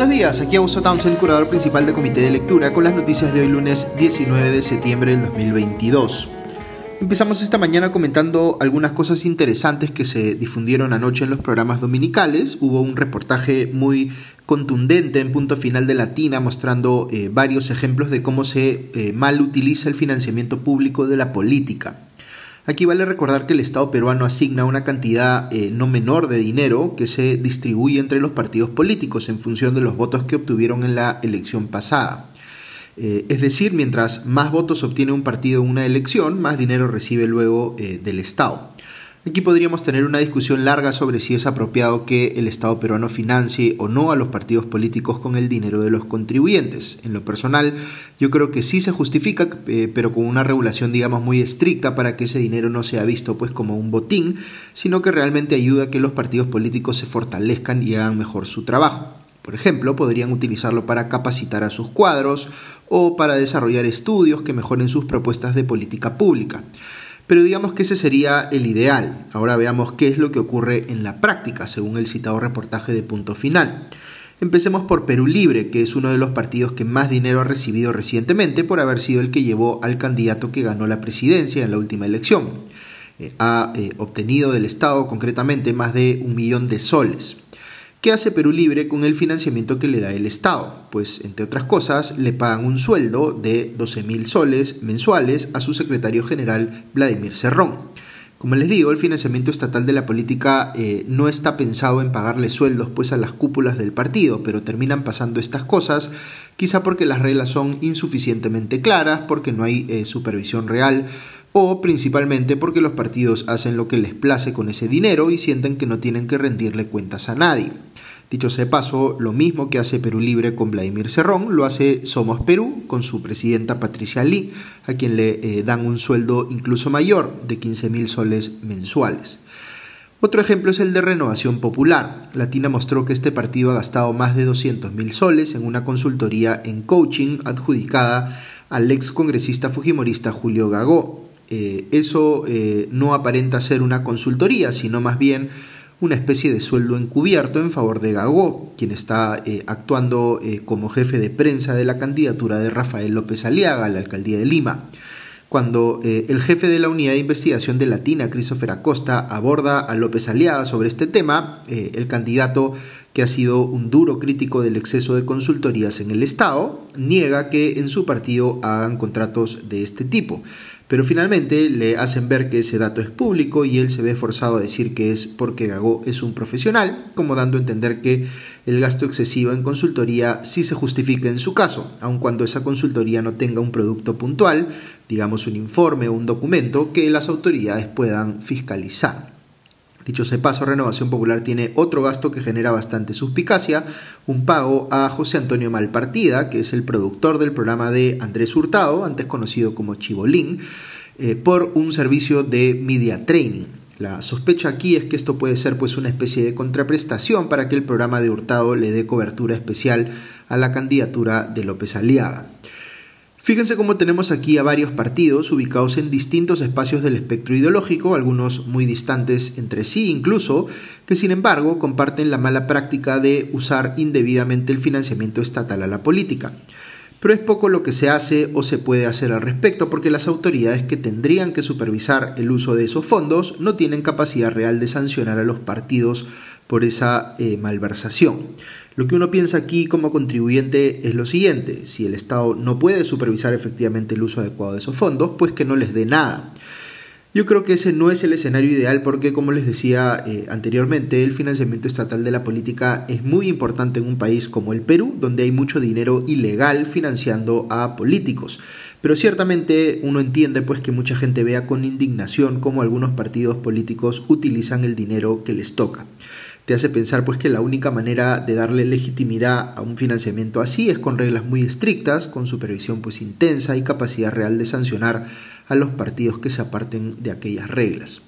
Buenos días, aquí Augusto Townsend, curador principal del Comité de Lectura, con las noticias de hoy lunes 19 de septiembre del 2022. Empezamos esta mañana comentando algunas cosas interesantes que se difundieron anoche en los programas dominicales. Hubo un reportaje muy contundente en punto final de Latina mostrando eh, varios ejemplos de cómo se eh, mal utiliza el financiamiento público de la política. Aquí vale recordar que el Estado peruano asigna una cantidad eh, no menor de dinero que se distribuye entre los partidos políticos en función de los votos que obtuvieron en la elección pasada. Eh, es decir, mientras más votos obtiene un partido en una elección, más dinero recibe luego eh, del Estado. Aquí podríamos tener una discusión larga sobre si es apropiado que el Estado peruano financie o no a los partidos políticos con el dinero de los contribuyentes. En lo personal, yo creo que sí se justifica, eh, pero con una regulación, digamos, muy estricta para que ese dinero no sea visto pues como un botín, sino que realmente ayuda a que los partidos políticos se fortalezcan y hagan mejor su trabajo. Por ejemplo, podrían utilizarlo para capacitar a sus cuadros o para desarrollar estudios que mejoren sus propuestas de política pública. Pero digamos que ese sería el ideal. Ahora veamos qué es lo que ocurre en la práctica, según el citado reportaje de punto final. Empecemos por Perú Libre, que es uno de los partidos que más dinero ha recibido recientemente por haber sido el que llevó al candidato que ganó la presidencia en la última elección. Eh, ha eh, obtenido del Estado concretamente más de un millón de soles. ¿Qué hace Perú Libre con el financiamiento que le da el Estado? Pues, entre otras cosas, le pagan un sueldo de 12 mil soles mensuales a su secretario general Vladimir Cerrón. Como les digo, el financiamiento estatal de la política eh, no está pensado en pagarle sueldos pues a las cúpulas del partido, pero terminan pasando estas cosas, quizá porque las reglas son insuficientemente claras, porque no hay eh, supervisión real o principalmente porque los partidos hacen lo que les place con ese dinero y sienten que no tienen que rendirle cuentas a nadie. Dicho sea de paso, lo mismo que hace Perú Libre con Vladimir Cerrón, lo hace Somos Perú con su presidenta Patricia Lee, a quien le eh, dan un sueldo incluso mayor de 15 mil soles mensuales. Otro ejemplo es el de Renovación Popular. Latina mostró que este partido ha gastado más de 200 mil soles en una consultoría en coaching adjudicada al ex congresista fujimorista Julio Gagó. Eh, eso eh, no aparenta ser una consultoría, sino más bien una especie de sueldo encubierto en favor de Gagó, quien está eh, actuando eh, como jefe de prensa de la candidatura de Rafael López Aliaga a la alcaldía de Lima. Cuando eh, el jefe de la unidad de investigación de Latina, Christopher Acosta, aborda a López Aliaga sobre este tema, el candidato que ha sido un duro crítico del exceso de consultorías en el Estado, niega que en su partido hagan contratos de este tipo pero finalmente le hacen ver que ese dato es público y él se ve forzado a decir que es porque Gago es un profesional, como dando a entender que el gasto excesivo en consultoría sí se justifica en su caso, aun cuando esa consultoría no tenga un producto puntual, digamos un informe o un documento que las autoridades puedan fiscalizar. Dicho sea paso, Renovación Popular tiene otro gasto que genera bastante suspicacia, un pago a José Antonio Malpartida, que es el productor del programa de Andrés Hurtado, antes conocido como Chibolín, eh, por un servicio de media training. La sospecha aquí es que esto puede ser pues una especie de contraprestación para que el programa de Hurtado le dé cobertura especial a la candidatura de López Aliaga. Fíjense cómo tenemos aquí a varios partidos ubicados en distintos espacios del espectro ideológico, algunos muy distantes entre sí incluso, que sin embargo comparten la mala práctica de usar indebidamente el financiamiento estatal a la política. Pero es poco lo que se hace o se puede hacer al respecto porque las autoridades que tendrían que supervisar el uso de esos fondos no tienen capacidad real de sancionar a los partidos por esa eh, malversación. Lo que uno piensa aquí como contribuyente es lo siguiente, si el Estado no puede supervisar efectivamente el uso adecuado de esos fondos, pues que no les dé nada. Yo creo que ese no es el escenario ideal porque, como les decía eh, anteriormente, el financiamiento estatal de la política es muy importante en un país como el Perú, donde hay mucho dinero ilegal financiando a políticos. Pero ciertamente uno entiende pues que mucha gente vea con indignación cómo algunos partidos políticos utilizan el dinero que les toca te hace pensar pues que la única manera de darle legitimidad a un financiamiento así es con reglas muy estrictas, con supervisión pues intensa y capacidad real de sancionar a los partidos que se aparten de aquellas reglas.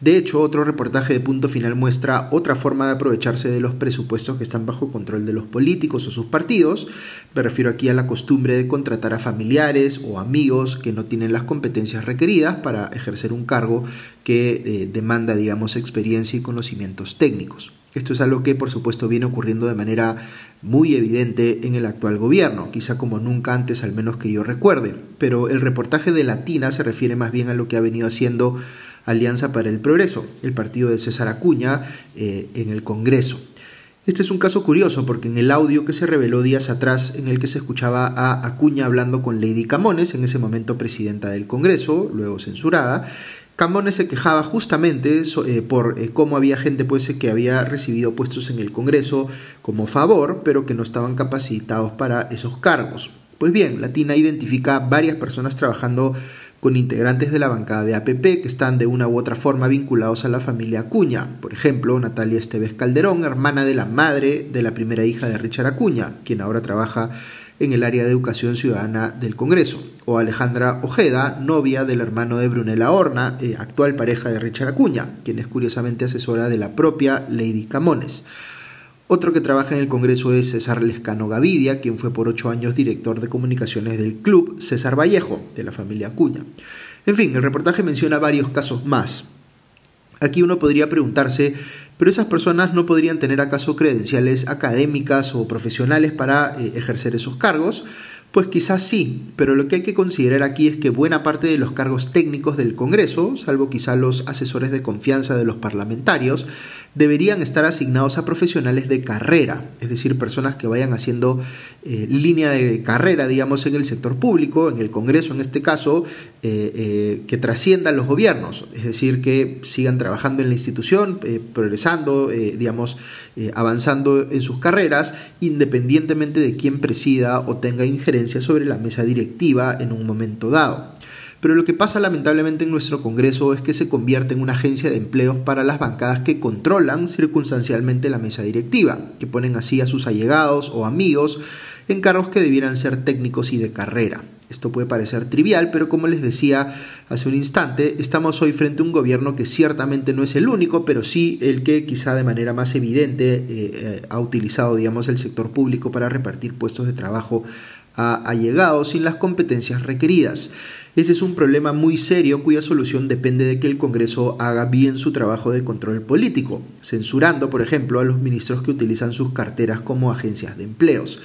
De hecho, otro reportaje de punto final muestra otra forma de aprovecharse de los presupuestos que están bajo control de los políticos o sus partidos. Me refiero aquí a la costumbre de contratar a familiares o amigos que no tienen las competencias requeridas para ejercer un cargo que eh, demanda, digamos, experiencia y conocimientos técnicos. Esto es algo que por supuesto viene ocurriendo de manera muy evidente en el actual gobierno, quizá como nunca antes al menos que yo recuerde, pero el reportaje de Latina se refiere más bien a lo que ha venido haciendo Alianza para el Progreso, el partido de César Acuña, eh, en el Congreso. Este es un caso curioso porque en el audio que se reveló días atrás en el que se escuchaba a Acuña hablando con Lady Camones, en ese momento presidenta del Congreso, luego censurada, Camones se quejaba justamente eh, por eh, cómo había gente pues, que había recibido puestos en el Congreso como favor, pero que no estaban capacitados para esos cargos. Pues bien, Latina identifica varias personas trabajando con integrantes de la bancada de APP que están de una u otra forma vinculados a la familia Acuña. Por ejemplo, Natalia Esteves Calderón, hermana de la madre de la primera hija de Richard Acuña, quien ahora trabaja en el área de educación ciudadana del Congreso, o Alejandra Ojeda, novia del hermano de Brunella Horna, eh, actual pareja de Richard Acuña, quien es curiosamente asesora de la propia Lady Camones. Otro que trabaja en el Congreso es César Lescano Gavidia, quien fue por ocho años director de comunicaciones del club César Vallejo, de la familia Acuña. En fin, el reportaje menciona varios casos más. Aquí uno podría preguntarse pero esas personas no podrían tener acaso credenciales académicas o profesionales para eh, ejercer esos cargos, pues quizás sí, pero lo que hay que considerar aquí es que buena parte de los cargos técnicos del Congreso, salvo quizá los asesores de confianza de los parlamentarios, deberían estar asignados a profesionales de carrera, es decir, personas que vayan haciendo eh, línea de carrera, digamos, en el sector público, en el Congreso en este caso, eh, eh, que trasciendan los gobiernos, es decir, que sigan trabajando en la institución, progresando, digamos, avanzando en sus carreras, independientemente de quién presida o tenga injerencia sobre la mesa directiva en un momento dado. Pero lo que pasa lamentablemente en nuestro Congreso es que se convierte en una agencia de empleos para las bancadas que controlan circunstancialmente la mesa directiva, que ponen así a sus allegados o amigos en cargos que debieran ser técnicos y de carrera. Esto puede parecer trivial, pero como les decía hace un instante, estamos hoy frente a un gobierno que ciertamente no es el único, pero sí el que quizá de manera más evidente eh, eh, ha utilizado, digamos, el sector público para repartir puestos de trabajo a allegados sin las competencias requeridas. Ese es un problema muy serio cuya solución depende de que el Congreso haga bien su trabajo de control político, censurando, por ejemplo, a los ministros que utilizan sus carteras como agencias de empleos.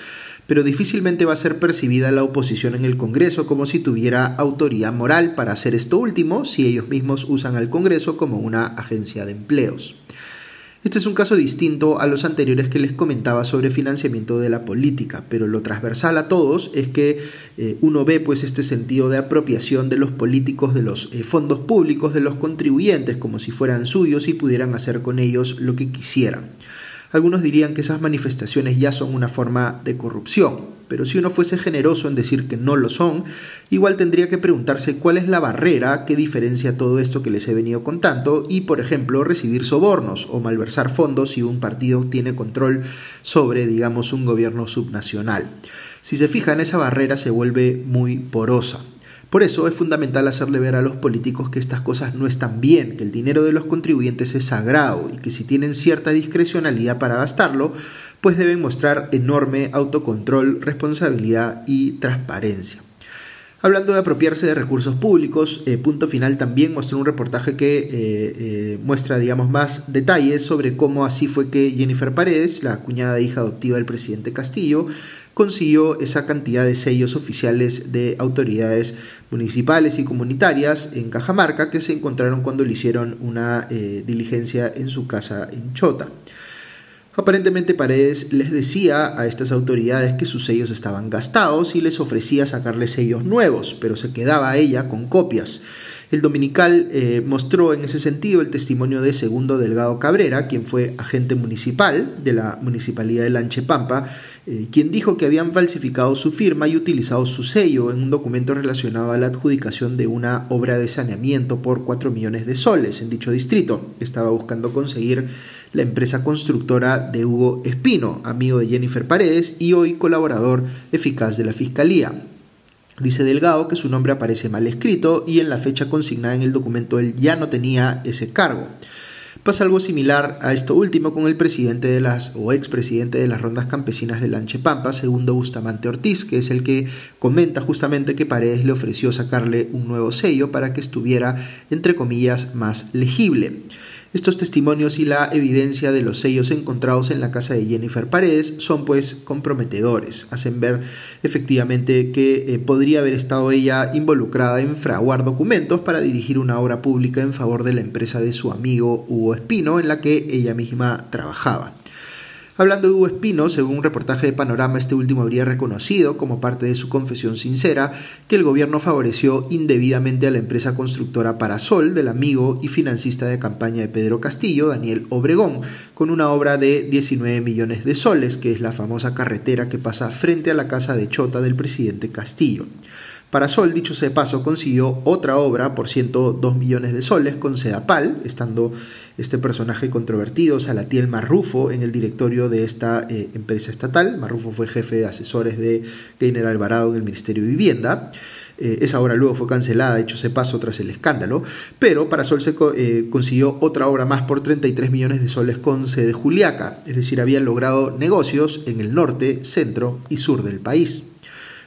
Pero difícilmente va a ser percibida la oposición en el Congreso como si tuviera autoridad moral para hacer esto último si ellos mismos usan al Congreso como una agencia de empleos. Este es un caso distinto a los anteriores que les comentaba sobre financiamiento de la política, pero lo transversal a todos es que eh, uno ve pues este sentido de apropiación de los políticos de los eh, fondos públicos de los contribuyentes como si fueran suyos y pudieran hacer con ellos lo que quisieran. Algunos dirían que esas manifestaciones ya son una forma de corrupción, pero si uno fuese generoso en decir que no lo son, igual tendría que preguntarse cuál es la barrera que diferencia todo esto que les he venido contando y, por ejemplo, recibir sobornos o malversar fondos si un partido tiene control sobre, digamos, un gobierno subnacional. Si se fijan, esa barrera se vuelve muy porosa. Por eso es fundamental hacerle ver a los políticos que estas cosas no están bien, que el dinero de los contribuyentes es sagrado y que si tienen cierta discrecionalidad para gastarlo, pues deben mostrar enorme autocontrol, responsabilidad y transparencia. Hablando de apropiarse de recursos públicos, eh, Punto Final también mostró un reportaje que eh, eh, muestra, digamos, más detalles sobre cómo así fue que Jennifer Paredes, la cuñada hija adoptiva del presidente Castillo, consiguió esa cantidad de sellos oficiales de autoridades municipales y comunitarias en Cajamarca que se encontraron cuando le hicieron una diligencia en su casa en Chota. Aparentemente Paredes les decía a estas autoridades que sus sellos estaban gastados y les ofrecía sacarles sellos nuevos, pero se quedaba ella con copias. El dominical eh, mostró en ese sentido el testimonio de Segundo Delgado Cabrera, quien fue agente municipal de la Municipalidad de Lanchepampa, eh, quien dijo que habían falsificado su firma y utilizado su sello en un documento relacionado a la adjudicación de una obra de saneamiento por 4 millones de soles en dicho distrito. Estaba buscando conseguir la empresa constructora de Hugo Espino, amigo de Jennifer Paredes y hoy colaborador eficaz de la Fiscalía. Dice Delgado que su nombre aparece mal escrito y en la fecha consignada en el documento él ya no tenía ese cargo. Pasa algo similar a esto último con el presidente de las o expresidente de las rondas campesinas de Lanchepampa, segundo Bustamante Ortiz, que es el que comenta justamente que Paredes le ofreció sacarle un nuevo sello para que estuviera entre comillas más legible. Estos testimonios y la evidencia de los sellos encontrados en la casa de Jennifer Paredes son pues comprometedores, hacen ver efectivamente que eh, podría haber estado ella involucrada en fraguar documentos para dirigir una obra pública en favor de la empresa de su amigo Hugo Espino en la que ella misma trabajaba. Hablando de Hugo Espino, según un reportaje de Panorama, este último habría reconocido, como parte de su confesión sincera, que el gobierno favoreció indebidamente a la empresa constructora Parasol del amigo y financista de campaña de Pedro Castillo, Daniel Obregón, con una obra de 19 millones de soles, que es la famosa carretera que pasa frente a la casa de Chota del presidente Castillo. Parasol, dicho sea de paso, consiguió otra obra por 102 millones de soles con Sedapal, estando este personaje controvertido, Salatiel Marrufo, en el directorio de esta eh, empresa estatal. Marrufo fue jefe de asesores de General Alvarado en el Ministerio de Vivienda. Eh, esa obra luego fue cancelada, hecho se paso tras el escándalo, pero Parasol se eh, consiguió otra obra más por 33 millones de soles con sede Juliaca, es decir, habían logrado negocios en el norte, centro y sur del país.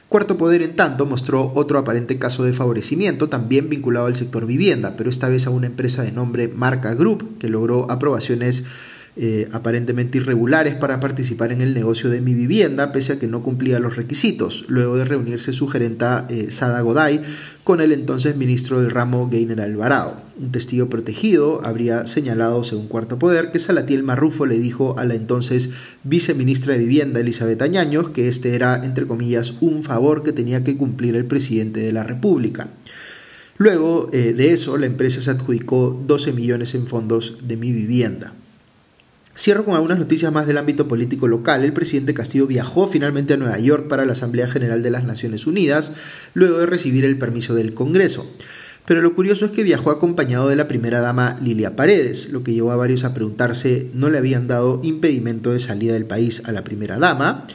Cuarto Poder, en tanto, mostró otro aparente caso de favorecimiento, también vinculado al sector vivienda, pero esta vez a una empresa de nombre Marca Group, que logró aprobaciones eh, aparentemente irregulares para participar en el negocio de mi vivienda, pese a que no cumplía los requisitos, luego de reunirse su gerenta eh, Sada Goday con el entonces ministro del ramo Gainer Alvarado. Un testigo protegido habría señalado, según Cuarto Poder, que Salatiel Marrufo le dijo a la entonces viceministra de Vivienda Elizabeth Añaños que este era, entre comillas, un favor que tenía que cumplir el presidente de la República. Luego eh, de eso, la empresa se adjudicó 12 millones en fondos de mi vivienda. Cierro con algunas noticias más del ámbito político local. El presidente Castillo viajó finalmente a Nueva York para la Asamblea General de las Naciones Unidas, luego de recibir el permiso del Congreso. Pero lo curioso es que viajó acompañado de la primera dama Lilia Paredes, lo que llevó a varios a preguntarse, ¿no le habían dado impedimento de salida del país a la primera dama?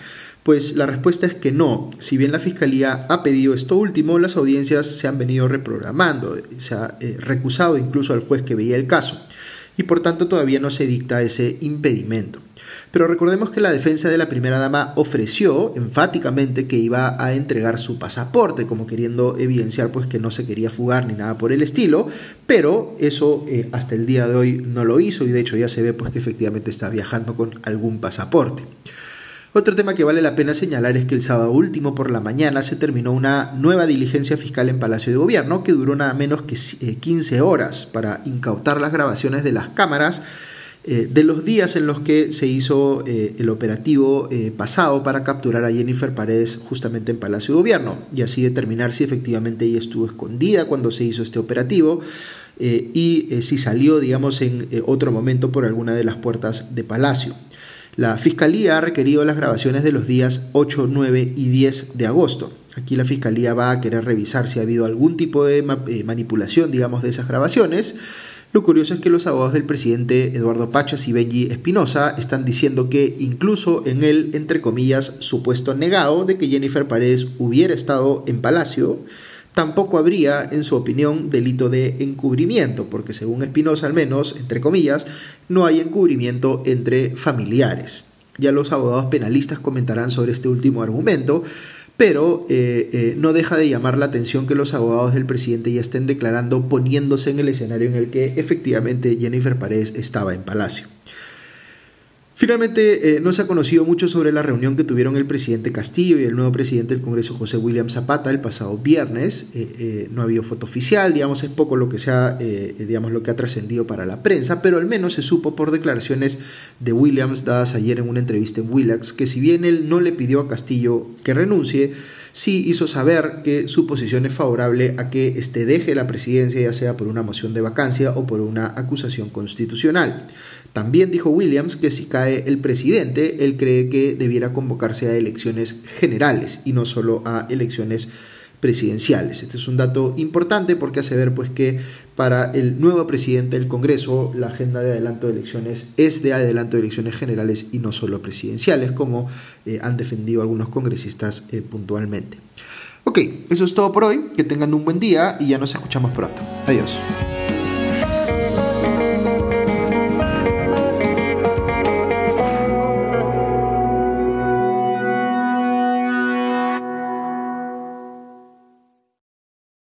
Pues la respuesta es que no. Si bien la Fiscalía ha pedido esto último, las audiencias se han venido reprogramando. Se ha eh, recusado incluso al juez que veía el caso y por tanto todavía no se dicta ese impedimento. Pero recordemos que la defensa de la primera dama ofreció enfáticamente que iba a entregar su pasaporte, como queriendo evidenciar pues que no se quería fugar ni nada por el estilo, pero eso eh, hasta el día de hoy no lo hizo y de hecho ya se ve pues que efectivamente está viajando con algún pasaporte. Otro tema que vale la pena señalar es que el sábado último por la mañana se terminó una nueva diligencia fiscal en Palacio de Gobierno que duró nada menos que 15 eh, horas para incautar las grabaciones de las cámaras eh, de los días en los que se hizo eh, el operativo pasado para capturar a Jennifer Paredes justamente en Palacio de Gobierno y así determinar si efectivamente ella estuvo escondida cuando se hizo este operativo y si salió, digamos, en otro momento por alguna de las puertas de Palacio. La Fiscalía ha requerido las grabaciones de los días 8, 9 y 10 de agosto. Aquí la Fiscalía va a querer revisar si ha habido algún tipo de eh, manipulación, digamos, de esas grabaciones. Lo curioso es que los abogados del presidente Eduardo Pachas y Benji Espinosa están diciendo que incluso en el, entre comillas, supuesto negado de que Jennifer Paredes hubiera estado en Palacio, tampoco habría, en su opinión, delito de encubrimiento, porque según Espinosa al menos, entre comillas, no hay encubrimiento entre familiares. Ya los abogados penalistas comentarán sobre este último argumento, pero eh, eh, no deja de llamar la atención que los abogados del presidente ya estén declarando poniéndose en el escenario en el que efectivamente Jennifer Paredes estaba en Palacio. Finalmente, eh, no se ha conocido mucho sobre la reunión que tuvieron el presidente Castillo y el nuevo presidente del Congreso, José William Zapata, el pasado viernes. Eh, eh, no ha habido foto oficial, digamos, es poco lo que, se ha, digamos, lo que ha trascendido para la prensa, pero al menos se supo por declaraciones de Williams dadas ayer en una entrevista en Willax que si bien él no le pidió a Castillo que renuncie, sí hizo saber que su posición es favorable a que éste deje la presidencia, ya sea por una moción de vacancia o por una acusación constitucional. También dijo Williams que si cae el presidente, él cree que debiera convocarse a elecciones generales y no solo a elecciones presidenciales. Este es un dato importante porque hace ver pues que para el nuevo presidente del Congreso la agenda de adelanto de elecciones es de adelanto de elecciones generales y no solo presidenciales como eh, han defendido algunos congresistas eh, puntualmente. Ok, eso es todo por hoy, que tengan un buen día y ya nos escuchamos pronto. Adiós.